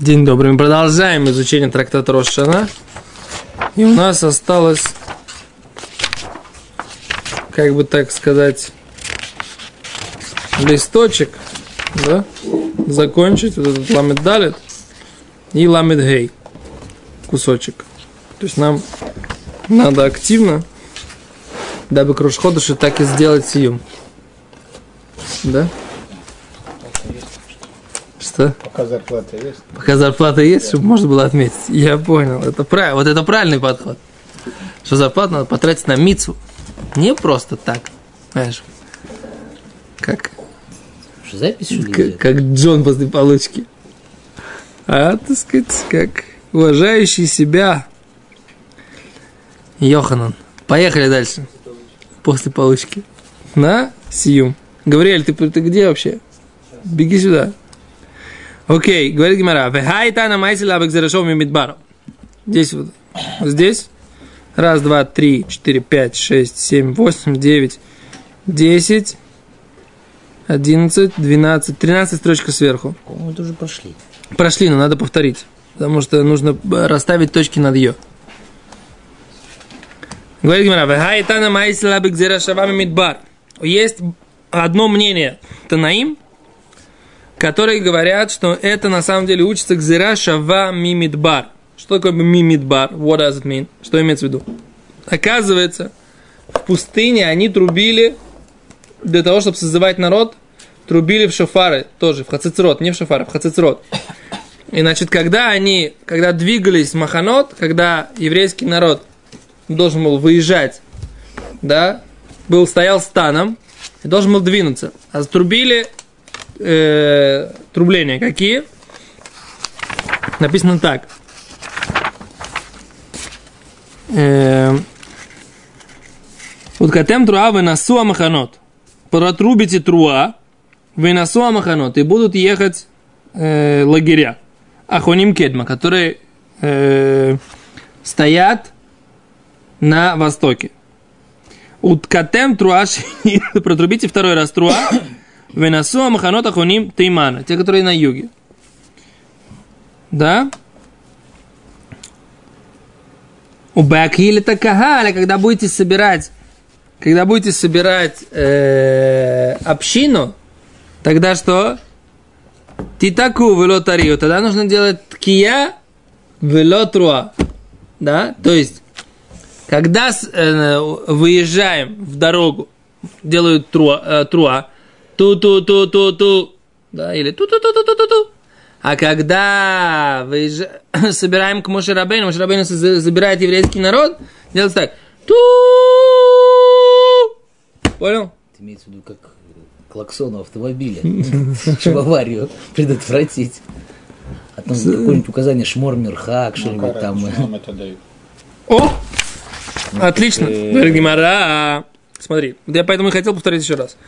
День добрый. Мы продолжаем изучение трактата Рошана. И у нас осталось, как бы так сказать, листочек, да, закончить вот этот ламет далит и ламет гей кусочек. То есть нам надо активно, дабы кружходыши так и сделать сиюм. Да? Что? Пока зарплата есть. Пока зарплата есть, чтобы можно было отметить. Я понял. Это правильно. Вот это правильный подход. Что зарплату надо потратить на мицу. Не просто так. Знаешь, как, Что, запись что как, как Джон после получки. А, так сказать, как уважающий себя Йоханан. Поехали дальше. После получки. На Сиюм. Гавриэль, ты, ты где вообще? Беги сюда. Окей, говорит Гимара. Вехайта на майсила бекзерешов мимидбару. Здесь вот. Здесь. Раз, два, три, четыре, пять, шесть, семь, восемь, девять, десять, одиннадцать, двенадцать, тринадцать строчка сверху. Это уже прошли. Прошли, но надо повторить. Потому что нужно расставить точки над ее. Говорит Гимара, «Вехайтана майсила бигзера шавами мидбар». Есть одно мнение Танаим, которые говорят, что это на самом деле учится гзера шава мимидбар. Что такое мимидбар? What does it mean? Что имеется в виду? Оказывается, в пустыне они трубили для того, чтобы созывать народ, трубили в шофары тоже, в хацицрот, не в шофары, в хацицрот. И значит, когда они, когда двигались Маханот, когда еврейский народ должен был выезжать, да, был, стоял станом, и должен был двинуться. А трубили э, трубления какие? Написано так. Э, Уткатем труа выносу маханот. Протрубите труа, выносу маханот. И будут ехать э, лагеря. Ахоним кедма, которые э, стоят на востоке. Уткатем труа. Протрубите второй раз труа. Выносу маханот ахоним теймана. Те, которые на юге. Да? У Бакили Такагаля, когда будете собирать, когда будете собирать э, общину, тогда что? Титаку велотарию, тогда нужно делать ткия велотруа. Да? То есть, когда э, выезжаем в дорогу, делают труа, э, труа ту-ту-ту-ту-ту, да, или ту-ту-ту-ту-ту-ту. А когда выезжа... собираем к Мошерабейну, Мошерабейну забирает еврейский народ, делается так. ту Понял? Это имеется в виду как клаксон у автомобиля, чтобы аварию предотвратить. А там какое-нибудь указание шмормерхак, что-нибудь Макара, там. дают? О! Отлично. э, Говорит Гимара. Смотри, я поэтому и хотел повторить еще раз.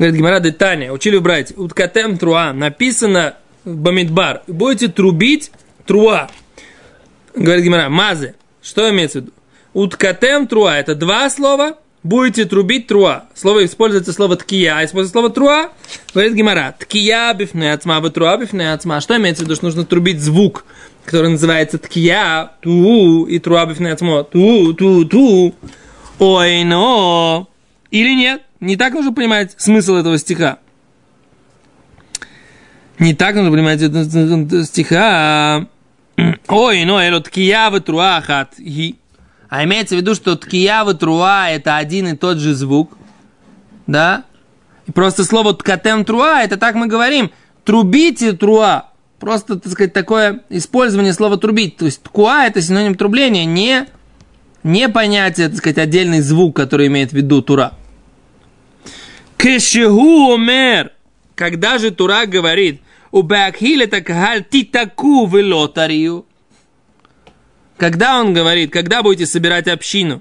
Говорит Гимара Детания, учили убрать. Уткатем труа. Написано Бамидбар. Будете трубить труа. Говорит Гимара, мазе. Что имеется в виду? Уткатем труа. Это два слова. Будете трубить труа. Слово используется слово ткия, а используется слово труа. Говорит Гимара, ткия бифне ацма, труа бифне ацма. Что имеется в виду, что нужно трубить звук, который называется ткия, ту, и труа бифне ацмо, ту, ту, ту. Ой, но. Или нет? Не так нужно понимать смысл этого стиха. Не так нужно понимать этого стиха. Ой, но это ткия труа хат ги. А имеется в виду, что ткия труа это один и тот же звук. Да? И просто слово ткатем труа, это так мы говорим. Трубите труа. Просто, так сказать, такое использование слова трубить. То есть ткуа это синоним трубления, не, не понятие, так сказать, отдельный звук, который имеет в виду тура. Кешегу омер. Когда же Тура говорит, у Беакхиле такагаль титаку велотарию. Когда он говорит, когда будете собирать общину,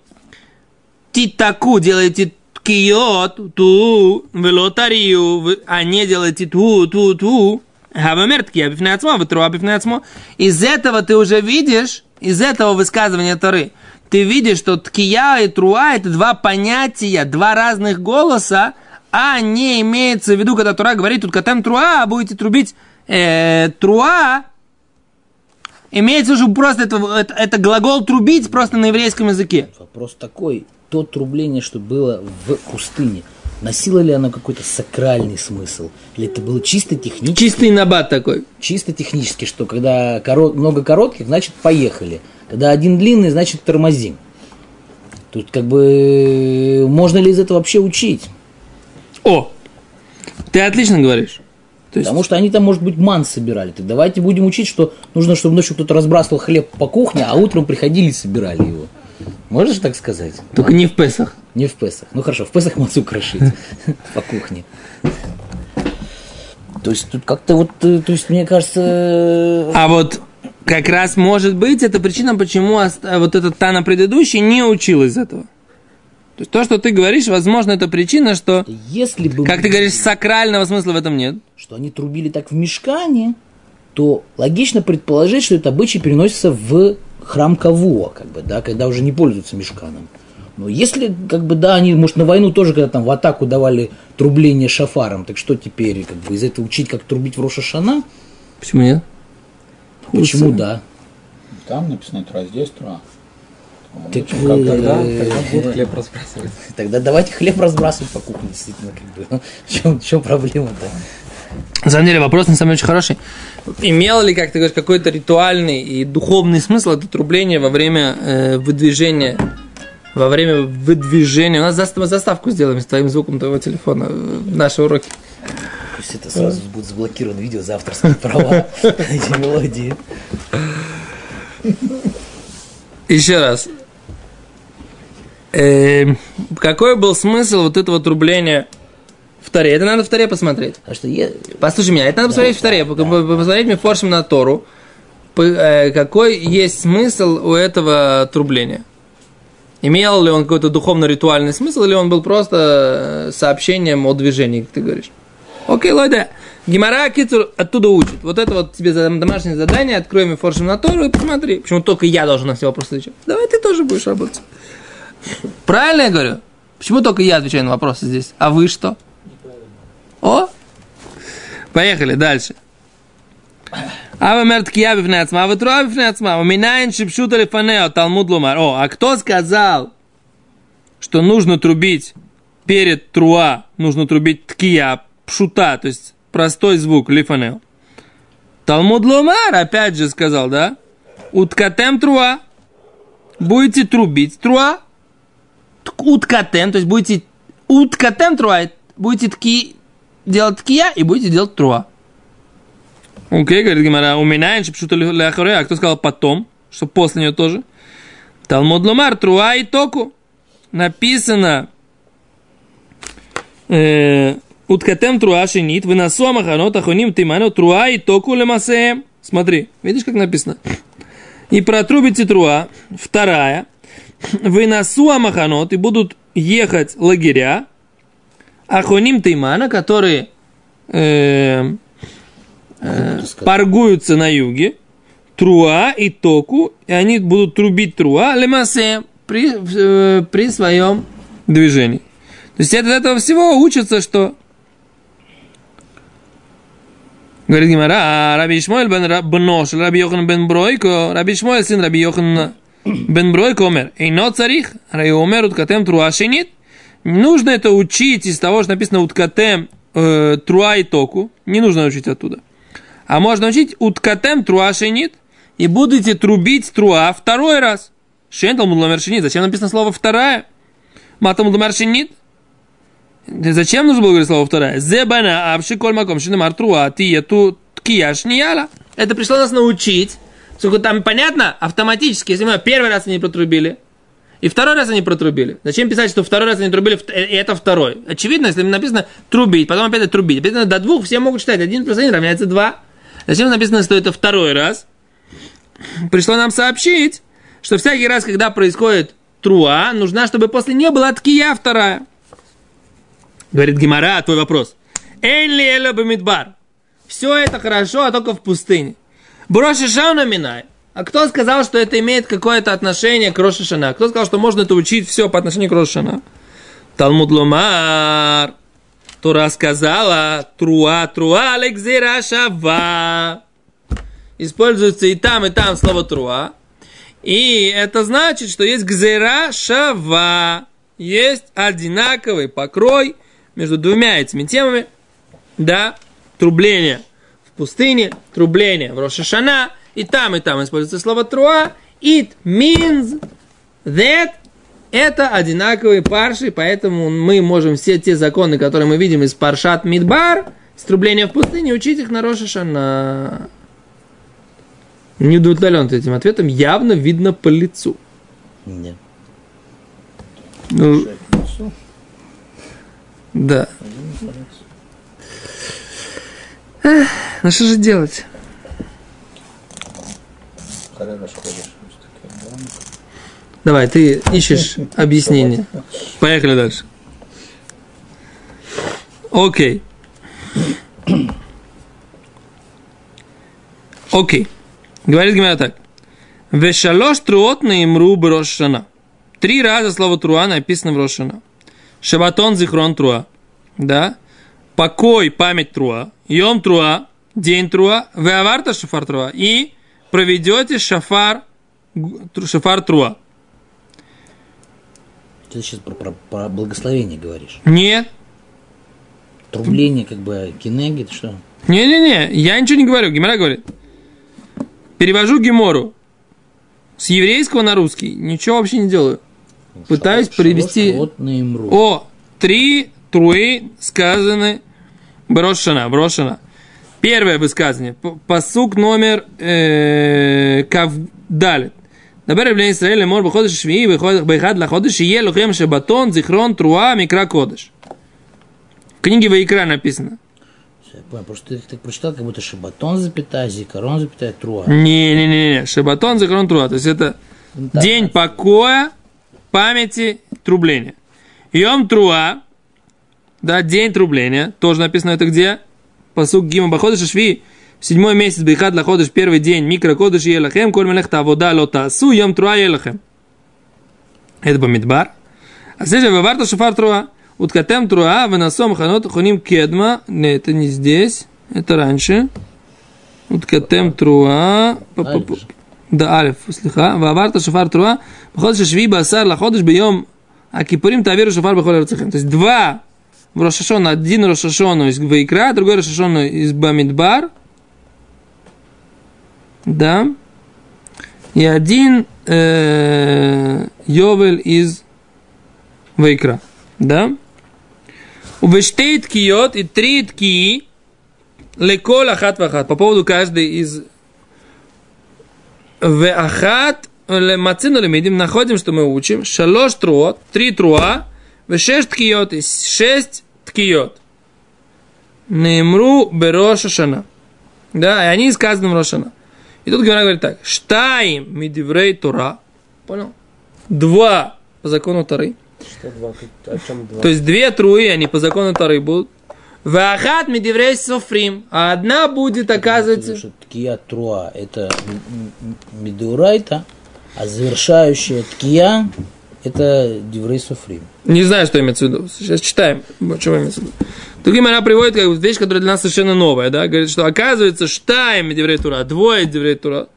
титаку делайте ткиот, ту, велотарию, вы- а не делайте ту, ту, ту. Хавамер ткия бифне ацмо, вытруа бифне ацмо. Из этого ты уже видишь, из этого высказывания Торы, ты видишь, что ткия и труа это два понятия, два разных голоса, а не имеется в виду, когда Тура говорит, тут катем труа, а будете трубить э, труа, Имеется уже просто это, это, это глагол трубить просто на еврейском языке. Вопрос такой, то трубление, что было в пустыне, носило ли оно какой-то сакральный смысл? Или это было чисто технически? Чистый набат такой. Чисто технически, что когда корот, много коротких, значит поехали. Когда один длинный, значит тормозим. Тут как бы можно ли из этого вообще учить? О, ты отлично говоришь. То есть... Потому что они там, может быть, ман собирали. Так давайте будем учить, что нужно, чтобы ночью кто-то разбрасывал хлеб по кухне, а утром приходили и собирали его. Можешь так сказать? Только не в Песах. Не в Песах. Ну хорошо, в Песах мацу крошить по кухне. То есть тут как-то вот, э, то есть мне кажется... Э, а вот как раз может быть это причина, почему вот этот Тана предыдущий не учил из этого. То есть то, что ты говоришь, возможно, это причина, что, Если бы как ты говоришь, сакрального смысла в этом нет. Что они трубили так в мешкане, то логично предположить, что это обычай переносится в храм Кавуа, как бы, да, когда уже не пользуются мешканом. Но если, как бы, да, они, может, на войну тоже, когда там в атаку давали трубление шафаром, так что теперь, как бы, из этого учить, как трубить в Рошашана? Почему нет? Почему да? Там написано «Тра», здесь «Тра». Так, как, тогда, тогда будут хлеб разбрасывать. Тогда давайте хлеб разбрасывать по кухне, действительно, как бы. В чем, в чем проблема-то? На самом деле вопрос на самом деле очень хороший. Имел ли, как ты говоришь, какой-то ритуальный и духовный смысл это трубление во время э, выдвижения во время выдвижения. У нас застав, заставку сделаем с твоим звуком твоего телефона в наши уроки. Пусть это сразу будет заблокировано видео за авторские права эти мелодии. Еще раз. Э, какой был смысл вот этого трубления в Таре? Это надо в Таре посмотреть. А что я... Послушай меня, это надо посмотреть в Таре. Да. Посмотреть мне форшем на Тору. Э, какой есть смысл у этого трубления? Имел ли он какой-то духовно-ритуальный смысл, или он был просто э, сообщением о движении, как ты говоришь? Окей, Лойда. Гимара Кицур оттуда учит. Вот это вот тебе домашнее задание, открой мне форшем на Тору и посмотри. Почему только я должен на все вопросы отвечать? Давай ты тоже будешь работать. Правильно я говорю? Почему только я отвечаю на вопросы здесь? А вы что? О! Поехали дальше. Ава мерт кия бифне ацма, ава труа бифне ацма, у минайн шипшута лифанео, талмуд лумар. О, а кто сказал, что нужно трубить перед труа, нужно трубить ткия, пшута, то есть простой звук, лифанел. Талмуд Ломар, опять же сказал, да? Уткатем труа. Будете трубить труа. Уткатем, то есть будете уткатем труа, будете тки, делать ткия и будете делать труа. Окей, говорит Гимара, у меня что а кто сказал потом, что после нее тоже? Талмуд Ломар, труа и току. Написано, э, Уткатем труа шинит, выносу амаханот ахоним тиману труа и току лемасеем. Смотри, видишь, как написано? И протрубите труа, вторая, выносу амаханот, и будут ехать лагеря, ахоним тимана, которые э, э, паргуются на юге, труа и току, и они будут трубить труа лемасе при, э, при своем движении. То есть от этого всего учится, что Говорит Гимара, а Раби Ишмоэль бен бно шел Раби Йохан бен Бройко, Раби Ишмоэль сын Раби Йохан бен Бройко умер. Эйно царих, Раби умер уткатем труа шинит. Нужно это учить из того, что написано уткатем э, труа и току. Не нужно учить оттуда. А можно учить уткатем труа шинит. И будете трубить труа второй раз. Шентал мудломер шинит. Зачем написано слово вторая? Матам мудломер шинит. Зачем нужно было говорить слово вторая? Зебана апши коль маком шинемар труа тия ту ткияш нияла. Это пришло нас научить. Сколько там понятно? Автоматически, если мы первый раз они протрубили, и второй раз они протрубили. Зачем писать, что второй раз они трубили, и это второй? Очевидно, если написано трубить, потом опять трубить. Написано до двух, все могут считать. Один плюс один равняется два. Зачем написано, что это второй раз? Пришло нам сообщить, что всякий раз, когда происходит труа, нужна, чтобы после нее была ткия вторая. Говорит Гимара, твой вопрос. Энли эло бамидбар. Все это хорошо, а только в пустыне. Броши шауна минай. А кто сказал, что это имеет какое-то отношение к Рошашана? Кто сказал, что можно это учить все по отношению к Рошашана? Талмуд Ломар. Тура сказала, труа, труа, лексира шава. используется и там, и там слово труа. И это значит, что есть гзера шава. Есть одинаковый покрой между двумя этими темами. Да, трубление пустыне, трубление в Рошашана. И там, и там используется слово труа. It means that это одинаковые парши, поэтому мы можем все те законы, которые мы видим из Паршат Мидбар, струбления в пустыне, учить их на Рошашана. Не удовлетворен этим ответом, явно видно по лицу. Нет. Ну, да. Эх, ну что же делать? Давай, ты ищешь объяснение. Поехали дальше. Окей. Окей. Говорит Гимара так. Вешалош труот наимру брошана. Три раза слово труа написано в Рошана. Шабатон зихрон труа. Да? Покой, память труа. Йом труа, день труа. Веаварта шафар труа. И проведете шафар, шафар труа. Ты сейчас про, про- про благословение говоришь. Нет. Трубление, как бы, кинегит, что? Не-не-не, я ничего не говорю. Гимара говорит. Перевожу Гимору с еврейского на русский. Ничего вообще не делаю. Пытаюсь привести... Вот на имру. О, три труи сказаны Брошена, брошена. Первое высказывание. Посук номер э, Кавдалит. Например, для Израиля мор выходишь швии, выходишь лаходишь, и е лухем шабатон, зихрон, труа, микра кодыш. В книге Ваикра написано. Я понял, потому что ты так прочитал, как будто шабатон запятая, зикарон запятая, труа. Не-не-не, шабатон, зикарон, труа. То есть это ну, день покоя, памяти, трубления. Йом труа, да, день трубления, тоже написано это где? Посук Гима Баходыш Шви, седьмой месяц Бейхат Лаходыш, первый день, Микро Кодыш Елахем, Коль Мелехта, Вода Лота, Су Йом Труа Елахем. Это Бамидбар. А здесь Ваварта Шафар Труа. Уткатем Труа, Венасом Ханот, Хуним Кедма. Не, это не здесь, это раньше. Уткатем Труа. Да, альф слегка. Ваварта Шафар Труа. Баходыш Шви Басар Лаходыш Бейом. А Кипурим Таверу Шафар Бахолер Цехем. То есть два в Рошашона, один Рошашону из Вайкра, другой Рошашону из Бамидбар. Да. И один э, Йовель из Вайкра. Да. Увештей ткиот и три ткии лекол ахат вахат. По поводу каждой из Веахат мацину лемидим находим, что мы учим. Шалош труот, три труа, вешеш ткиот, и шесть ткиот. Немру бероша шана. Да, и они сказаны в Рошана. И тут Гимара говорит так. Штаим мидиврей тура. Понял? Два по закону Тары. Что два? О чем два? То есть две труи, они по закону Тары будут. Вахат мидиврей софрим. А одна будет, оказывается... Что ткия труа – это медурайта, а завершающая ткия – это диврей суфрим. Не знаю, что имеется в виду. Сейчас читаем, что имеется в виду. Другим она приводит как вещь, которая для нас совершенно новая, да, говорит, что оказывается, штаем Медеврей Тура, двое Медеврей Тура.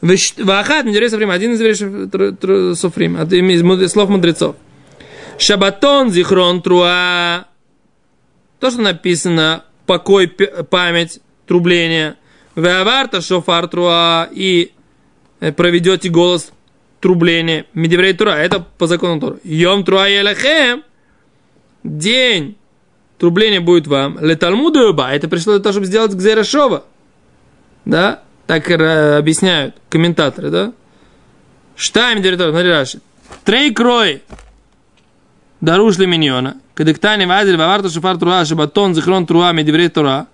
Вахат Медеврей Софрим, один из Софрим, от из слов мудрецов. Шабатон Зихрон Труа, то, что написано, покой, память, трубление. Веаварта Шофар Труа и э, проведете голос трубление. Медеврей Тура, это по закону Тура. Йом Тура Елахем, день трубление будет вам. Леталмуду юба, это пришло для того, чтобы сделать Гзерашова. Да? Так э, объясняют комментаторы, да? Штайм директор, смотри, Раши. Трей крой. Даруш ли миньона. Кадыктани вазель ваварту шифар труа шабатон зихрон труа медиврей труа.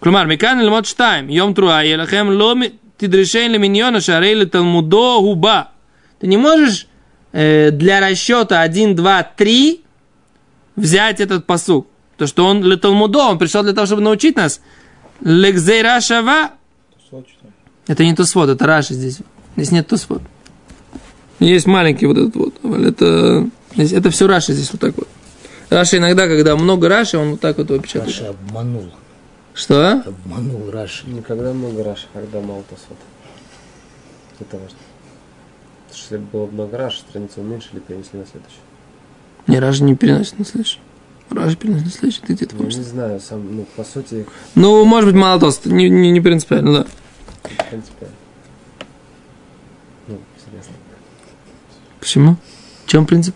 Клумар, мекан лимот штайм. Йом труа елахем ломи тидрешен ли миньона шарей ли талмудо губа. Ты не можешь э, для расчета 1, 2, 3 взять этот посук. То, что он для Талмудо, он пришел для того, чтобы научить нас. Лекзейра шава. Это не Тосфот, это Раши здесь. Здесь нет Тосфот. Есть маленький вот этот вот. а Это, здесь- это все Раши здесь вот так вот. Раши иногда, когда много Раши, он вот так вот его печатает. Раша обманул. Что? Обманул Раши. Никогда много Раш, когда мало Тосфот. Это важно. Если много Раш, страницу уменьшили, перенесли на следующую. Не, Ражи не переносит на следующий. Ражи переносит на следующий, ты где-то помнишь? не знаю, сам, ну, по сути, Ну, может быть, мало тост, не, не, не принципиально, да. в принципе, ну, интересно. Почему? В чем принцип?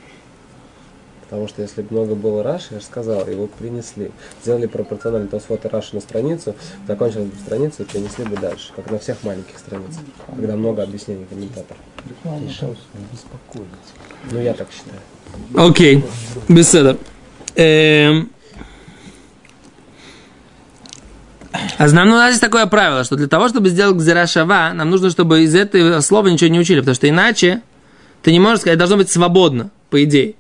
Потому что если бы много было Раши, я же сказал, его принесли. Сделали пропорционально Тосфот и Раши на страницу, закончили бы страницу и принесли бы дальше, как на всех маленьких страницах, когда много объяснений комментаторов. Ну, я так считаю. Окей, беседа. Эм. А нам ну, у нас есть такое правило, что для того, чтобы сделать гзирашава, нам нужно, чтобы из этого слова ничего не учили, потому что иначе ты не можешь сказать, должно быть свободно, по идее.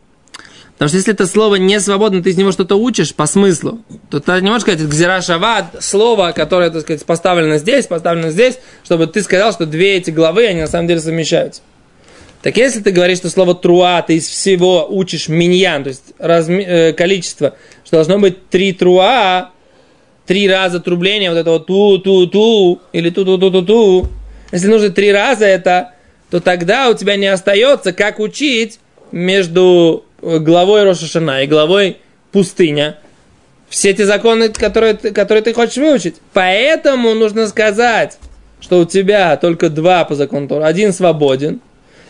Потому что если это слово не свободно, ты из него что-то учишь по смыслу, то ты не можешь сказать гзирашава, слово, которое, так сказать, поставлено здесь, поставлено здесь, чтобы ты сказал, что две эти главы, они на самом деле совмещаются. Так если ты говоришь, что слово труа ты из всего учишь миньян, то есть разми- э, количество, что должно быть три труа, три раза трубления, вот этого ту-ту-ту, или ту-ту-ту-ту-ту, если нужно три раза это, то тогда у тебя не остается, как учить между главой Рошашана и главой пустыня, все эти законы, которые, которые ты хочешь выучить. Поэтому нужно сказать, что у тебя только два по закону Тора, один свободен,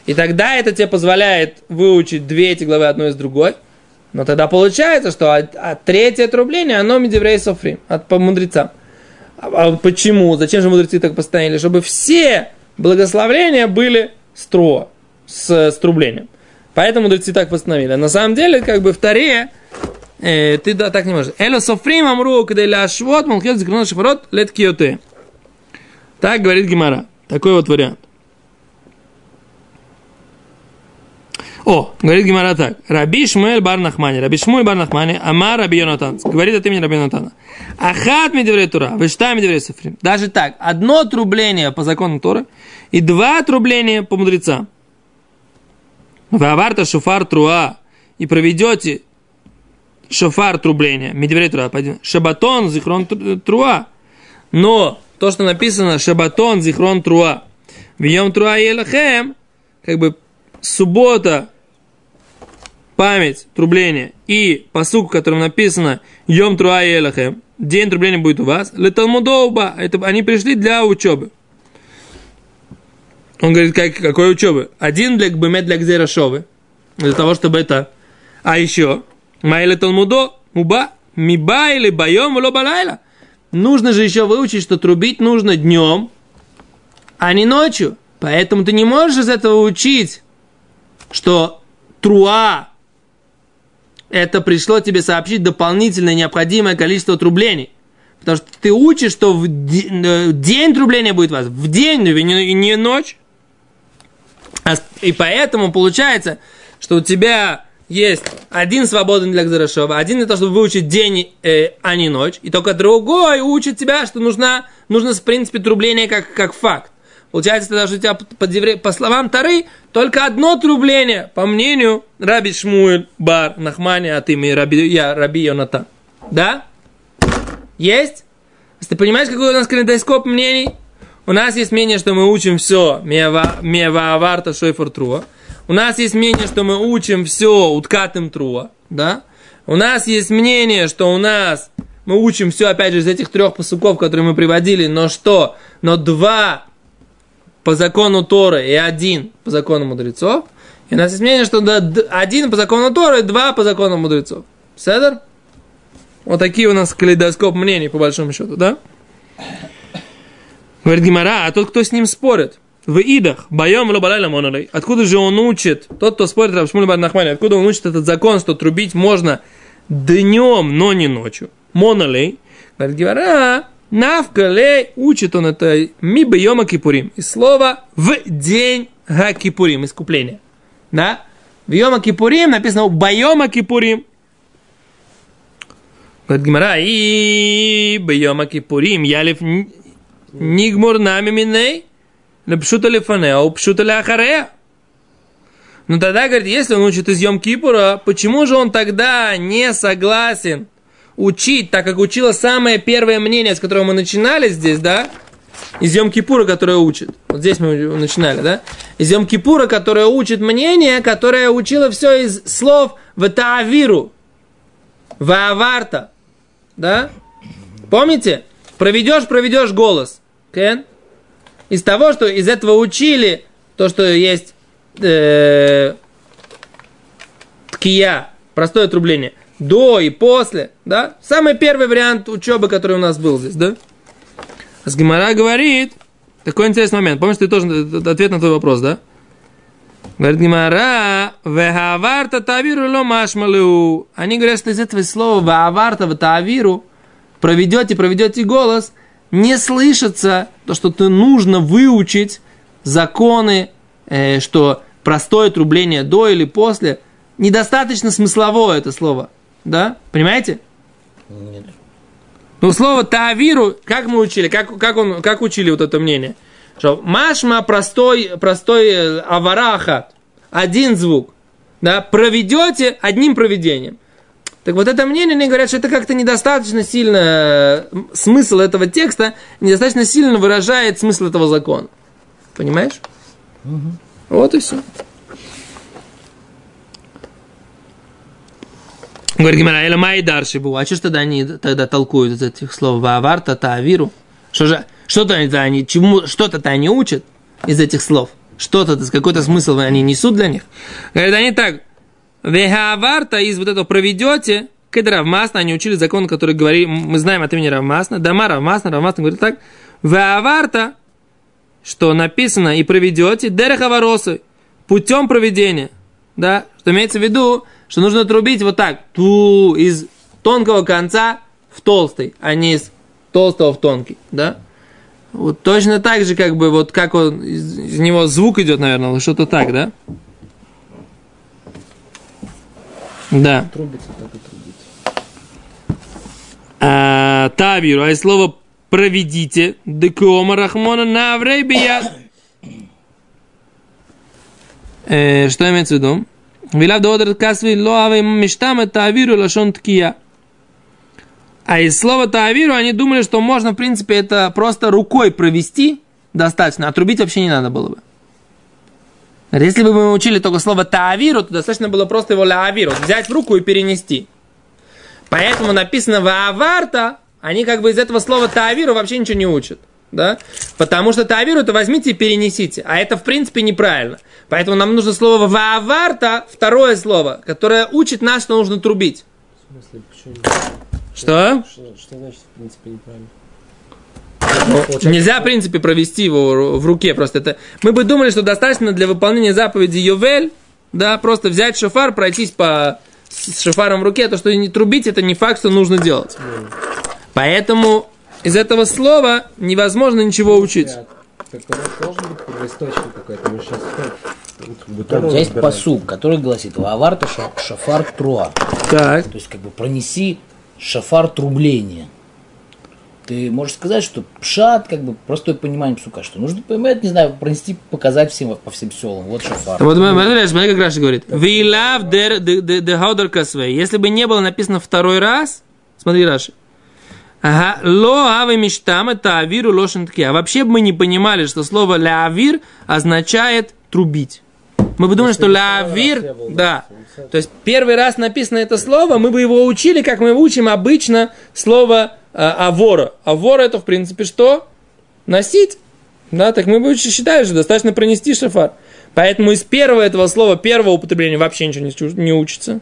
и тогда это тебе позволяет выучить две эти главы одной из другой. Но тогда получается, что от, от третье отрубление, оно медеврей софрим, от по мудрецам. А, а почему? Зачем же мудрецы так постановили? Чтобы все благословления были с труа, с, с трублением. Поэтому мудрецы так постановили. На самом деле, как бы в Таре, э, ты да, так не можешь. Эло софрим амру, когда ля швот, молхет закрунот шифрот, лет киоте. Так говорит Гимара. Такой вот вариант. О, говорит Гимара так. Раби Шмуэль бар Нахмани. Раби Шмуэль бар Нахмани. Ама Раби Йонатан. Говорит от имени Раби Йонатана. Ахат медеврей Тура. Вышта медеврей Софрим. Даже так. Одно отрубление по закону Торы и два отрубления по мудрецам. Ваварта шуфар труа. И проведете шофар трубления. Тура. пойдем. Шабатон зихрон тру- труа. Но то, что написано шабатон зихрон труа. Вьем труа елахем. Как бы суббота память, трубление, и посук, в котором написано Йом Труа Елахем, день трубления будет у вас, Леталмудоуба, это они пришли для учебы. Он говорит, как, какой учебы? Один для Гбемет для Гзерашовы, для того, чтобы это... А еще, Майля Талмудо, Уба, Миба или Байом, Ло Балайла. Нужно же еще выучить, что трубить нужно днем, а не ночью. Поэтому ты не можешь из этого учить, что труа это пришло тебе сообщить дополнительное необходимое количество трублений. Потому что ты учишь, что в э, день трубления будет у вас, в день, и не ночь. А И поэтому получается, что у тебя есть один свободный для Гзарашова, один для того, чтобы выучить день, э, а не ночь, и только другой учит тебя, что нужна, нужно, в принципе, трубление как, как факт. Получается, тогда, что у тебя по, по словам Тары только одно трубление, по мнению Раби Шмуэль Бар Нахмани от имени Раби, я, Раби Йонатан. Да? Есть? Ты понимаешь, какой у нас калейдоскоп мнений? У нас есть мнение, что мы учим все Мева Аварта Шойфор Труа. У нас есть мнение, что мы учим все Уткатым Труа. Да? У нас есть мнение, что у нас мы учим все, опять же, из этих трех посуков, которые мы приводили, но что? Но два по закону Торы и один по закону мудрецов. И у нас есть мнение, что один по закону Торы два по закону мудрецов. Седер? Вот такие у нас калейдоскоп мнений, по большому счету, да? Говорит Гимара, а тот, кто с ним спорит, в идах, боем лобалайла монолей, откуда же он учит, тот, кто спорит, Рабшмуль Бар Нахмани, откуда он учит этот закон, что трубить можно днем, но не ночью. Монолей, говорит Гимара, навкалей, учит он это ми бьема кипурим, из слова в день га кипурим, искупления. Да? В Йома Кипурим написано Байома Кипурим. Говорит Гимара, и Байома Кипурим, ялев нигмур нами миней, лепшута лефанеа, упшута ляхарея. Ну тогда, говорит, если он учит из Йом Кипура, почему же он тогда не согласен учить, так как учила самое первое мнение, с которого мы начинали здесь, да, из Йом Кипура, которое учит. Вот здесь мы начинали, да? Из Йом Кипура, которое учит мнение, которое учило все из слов в Таавиру, Вааварта, да? Помните? Проведешь, проведешь голос. Кен? Из того, что из этого учили, то, что есть э, ткия, простое отрубление, до и после, да? Самый первый вариант учебы, который у нас был здесь, да? С Гимара говорит, такой интересный момент. Помнишь, ты тоже э, ответ на твой вопрос, да? Говорит Гимара, вехаварта тавиру ло машмалу. Они говорят, что из этого слова вехаварта тавиру проведете, проведете голос, не слышится то, что ты нужно выучить законы, э, что простое трубление до или после. Недостаточно смысловое это слово. Да? Понимаете? Нет. Ну, слово тавиру, как мы учили, как, как, он, как учили вот это мнение? Что машма простой, простой э, авараха, один звук, да, проведете одним проведением. Так вот это мнение, они говорят, что это как-то недостаточно сильно, э, смысл этого текста недостаточно сильно выражает смысл этого закона. Понимаешь? Вот и все. Говорит Гимара, Эла Май Даршибу. А что ж тогда они тогда толкуют из этих слов Вааварта, Таавиру? Что же, что-то они, чему, что-то они учат из этих слов? Что-то, какой-то смысл они несут для них? Говорит, они так, Вехаварта из вот этого проведете, когда Равмасна, они учили закон, который говорит, мы знаем от имени Равмасна, Дама Равмасна, Равмасна говорит так, Веаварта, что написано и проведете, Дерехаваросы, путем проведения, да, что имеется в виду, что нужно трубить вот так, ту, из тонкого конца в толстый, а не из толстого в тонкий, да. Вот точно так же, как бы, вот как он, из, из него звук идет, наверное, что-то так, да? Да. Трубится, так и трубить. А, Тавиру, а и слово проведите, декома рахмона на бият. Э, Что имеется в виду? Вилав доодер касви лоавы мечтам тавиру лашон ткия. А из слова тавиру они думали, что можно, в принципе, это просто рукой провести достаточно, отрубить вообще не надо было бы. Если бы мы учили только слово таавиру, то достаточно было просто его лаавиру, взять в руку и перенести. Поэтому написано вааварта, они как бы из этого слова таавиру вообще ничего не учат. Да? Потому что таавиру это возьмите и перенесите. А это в принципе неправильно. Поэтому нам нужно слово вааварта, второе слово, которое учит нас, что нужно трубить. В смысле, почему? Что? Что, что значит, в принципе, неправильно? Нельзя, в принципе, провести его в руке. Просто это. Мы бы думали, что достаточно для выполнения заповеди Йовель, да, просто взять шофар, пройтись по с шофаром в руке, то, что не трубить, это не факт, что нужно делать. Поэтому из этого слова невозможно ничего учить. Так у нас должен быть первоисточник какой-то. Мы сейчас У тебя есть который гласит Ваварта ша- шафар труа. Так. То есть, как бы пронеси шафар трубления. Ты можешь сказать, что пшат, как бы простое понимание псука, что нужно понимать, не знаю, пронести, показать всем по всем селам. Вот шафар. Вот смотри, смотри, как Раши говорит. We the Hauder Kasvei. Если бы не было написано второй раз, смотри, Раши. Ага, ло авы миштам это авиру лошен ткия. Вообще бы мы не понимали, что слово ля авир означает трубить. Мы бы думали, что ля авир, да. То есть первый раз написано это слово, мы бы его учили, как мы учим обычно слово авора. Авора это в принципе что? Носить. Да, так мы бы считали, что достаточно пронести шафар. Поэтому из первого этого слова, первого употребления вообще ничего не, не учится.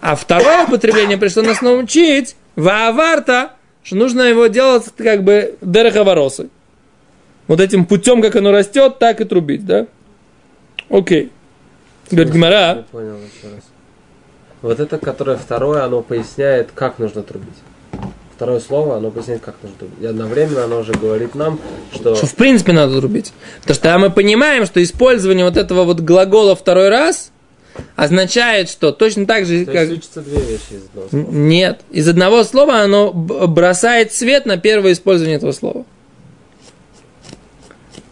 А второе употребление пришло нас научить вааварта, что нужно его делать как бы дерехаворосы. Вот этим путем, как оно растет, так и трубить, да? Окей. Говорит раз. Вот это, которое второе, оно поясняет, как нужно трубить. Второе слово, оно поясняет, как нужно. И одновременно оно уже говорит нам, что... что в принципе надо трубить. Потому что мы понимаем, что использование вот этого вот глагола второй раз означает, что точно так же, То как... есть две вещи из одного слова. Нет. Из одного слова оно бросает свет на первое использование этого слова.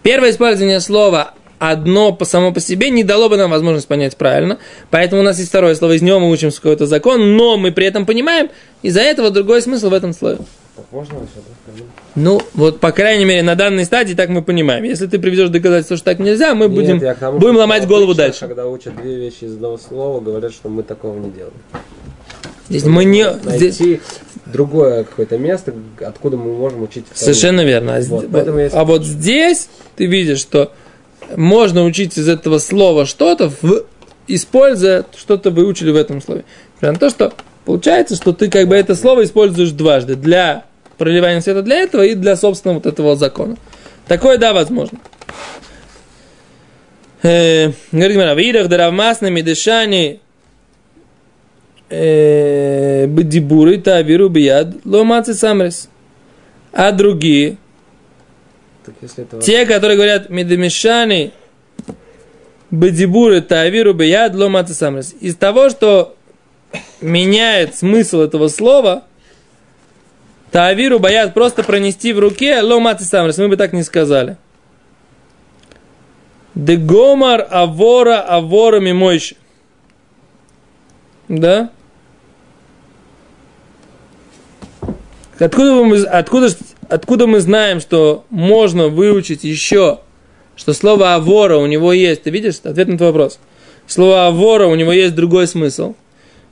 Первое использование слова одно по само по себе не дало бы нам возможность понять правильно. Поэтому у нас есть второе слово, из него мы учим какой-то закон, но мы при этом понимаем, из-за этого другой смысл в этом слове. Так можно вообще, да, скажи? Ну, вот, по крайней мере, на данной стадии так мы понимаем. Если ты приведешь доказательство, что так нельзя, мы будем, Нет, к тому, будем ломать обычно, голову дальше. Когда учат две вещи из одного слова, говорят, что мы такого не делаем. Здесь мы не... Найти здесь- другое какое-то место, откуда мы можем учить вторую. Совершенно верно. А, Вот, поэтому есть- а вот здесь ты видишь, что можно учить из этого слова что-то, в- используя что-то выучили в этом слове. На то, что получается, что ты как бы это слово используешь дважды. Для проливания света для этого и для собственного вот этого закона. Такое, да, возможно. Э, Говорит Гмара, «Вирах даравмасными дышани э, бдибуры тавиру бияд ломацы самрес». А другие, Так если это те, которые говорят медемешани бдибуры тавиру бияд ломацы самрес. Из того, что меняет смысл этого слова, тавиру боят просто пронести в руке ломацы самрес. Мы бы так не сказали. Дегомар авора авора мимойши. Да? Откуда мы, откуда, откуда мы знаем, что можно выучить еще, что слово авора у него есть? Ты видишь? Ответ на твой вопрос. Слово авора у него есть другой смысл.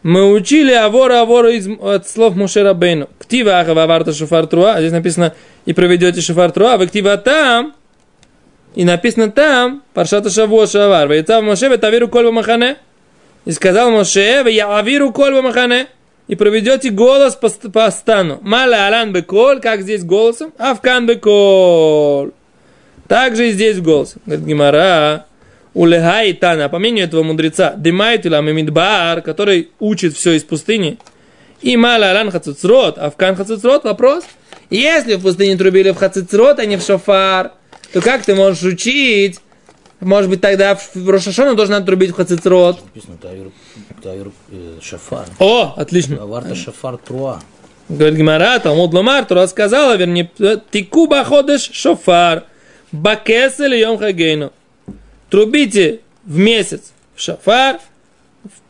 Мы учили авора авора из, от слов Мушера Бейну. Ктива ахава аварта шофар труа. А Здесь написано и проведете шофар труа. Вы ктива там. И написано там, паршата шаво шавар. Вейцав Моше ветавиру коль махане. И сказал Моше, я авиру коль махане. И проведете голос по, по стану. Маля алан беколь, как здесь голосом? Авкан беколь. Также и здесь голосом. Говорит Гимара, улегай тана, по мнению этого мудреца, димайтила мимидбар, который учит все из пустыни. И маля алан хацуцрот, авкан хацуцрот, вопрос. Если в пустыне трубили в хацуцрот, а не в шофар, то как ты можешь учить? Может быть, тогда в Рошашону должен отрубить в хацуцрот. Написано Тавир, Тавир э, Шафар. О, отлично. Аварта Шафар Труа. Говорит Гимара, Талмуд Ломар, Тура сказала, вернее, тику баходыш шофар, бакесель йом хагейну. Трубите в месяц в шофар,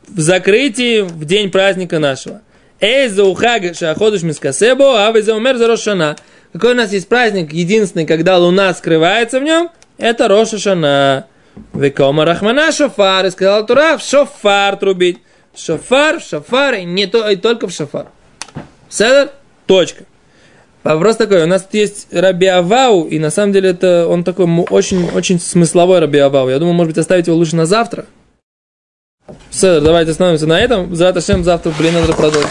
в закрытии в день праздника нашего. Эй, за ухаг шаходыш мискасебо, а вы за умер за Рошана. Какой у нас есть праздник, единственный, когда луна скрывается в нем, это Рошашана. Векома Рахмана шофар, и сказал Тура, в шофар трубить. Шофар, в шофар, и не то, и только в шофар. Седер? Точка. Вопрос такой, у нас тут есть Раби Авау, и на самом деле это он такой му- очень, очень смысловой Раби Авау. Я думаю, может быть, оставить его лучше на завтра. Седер, давайте остановимся на этом. Завтра, завтра, блин, надо продолжить.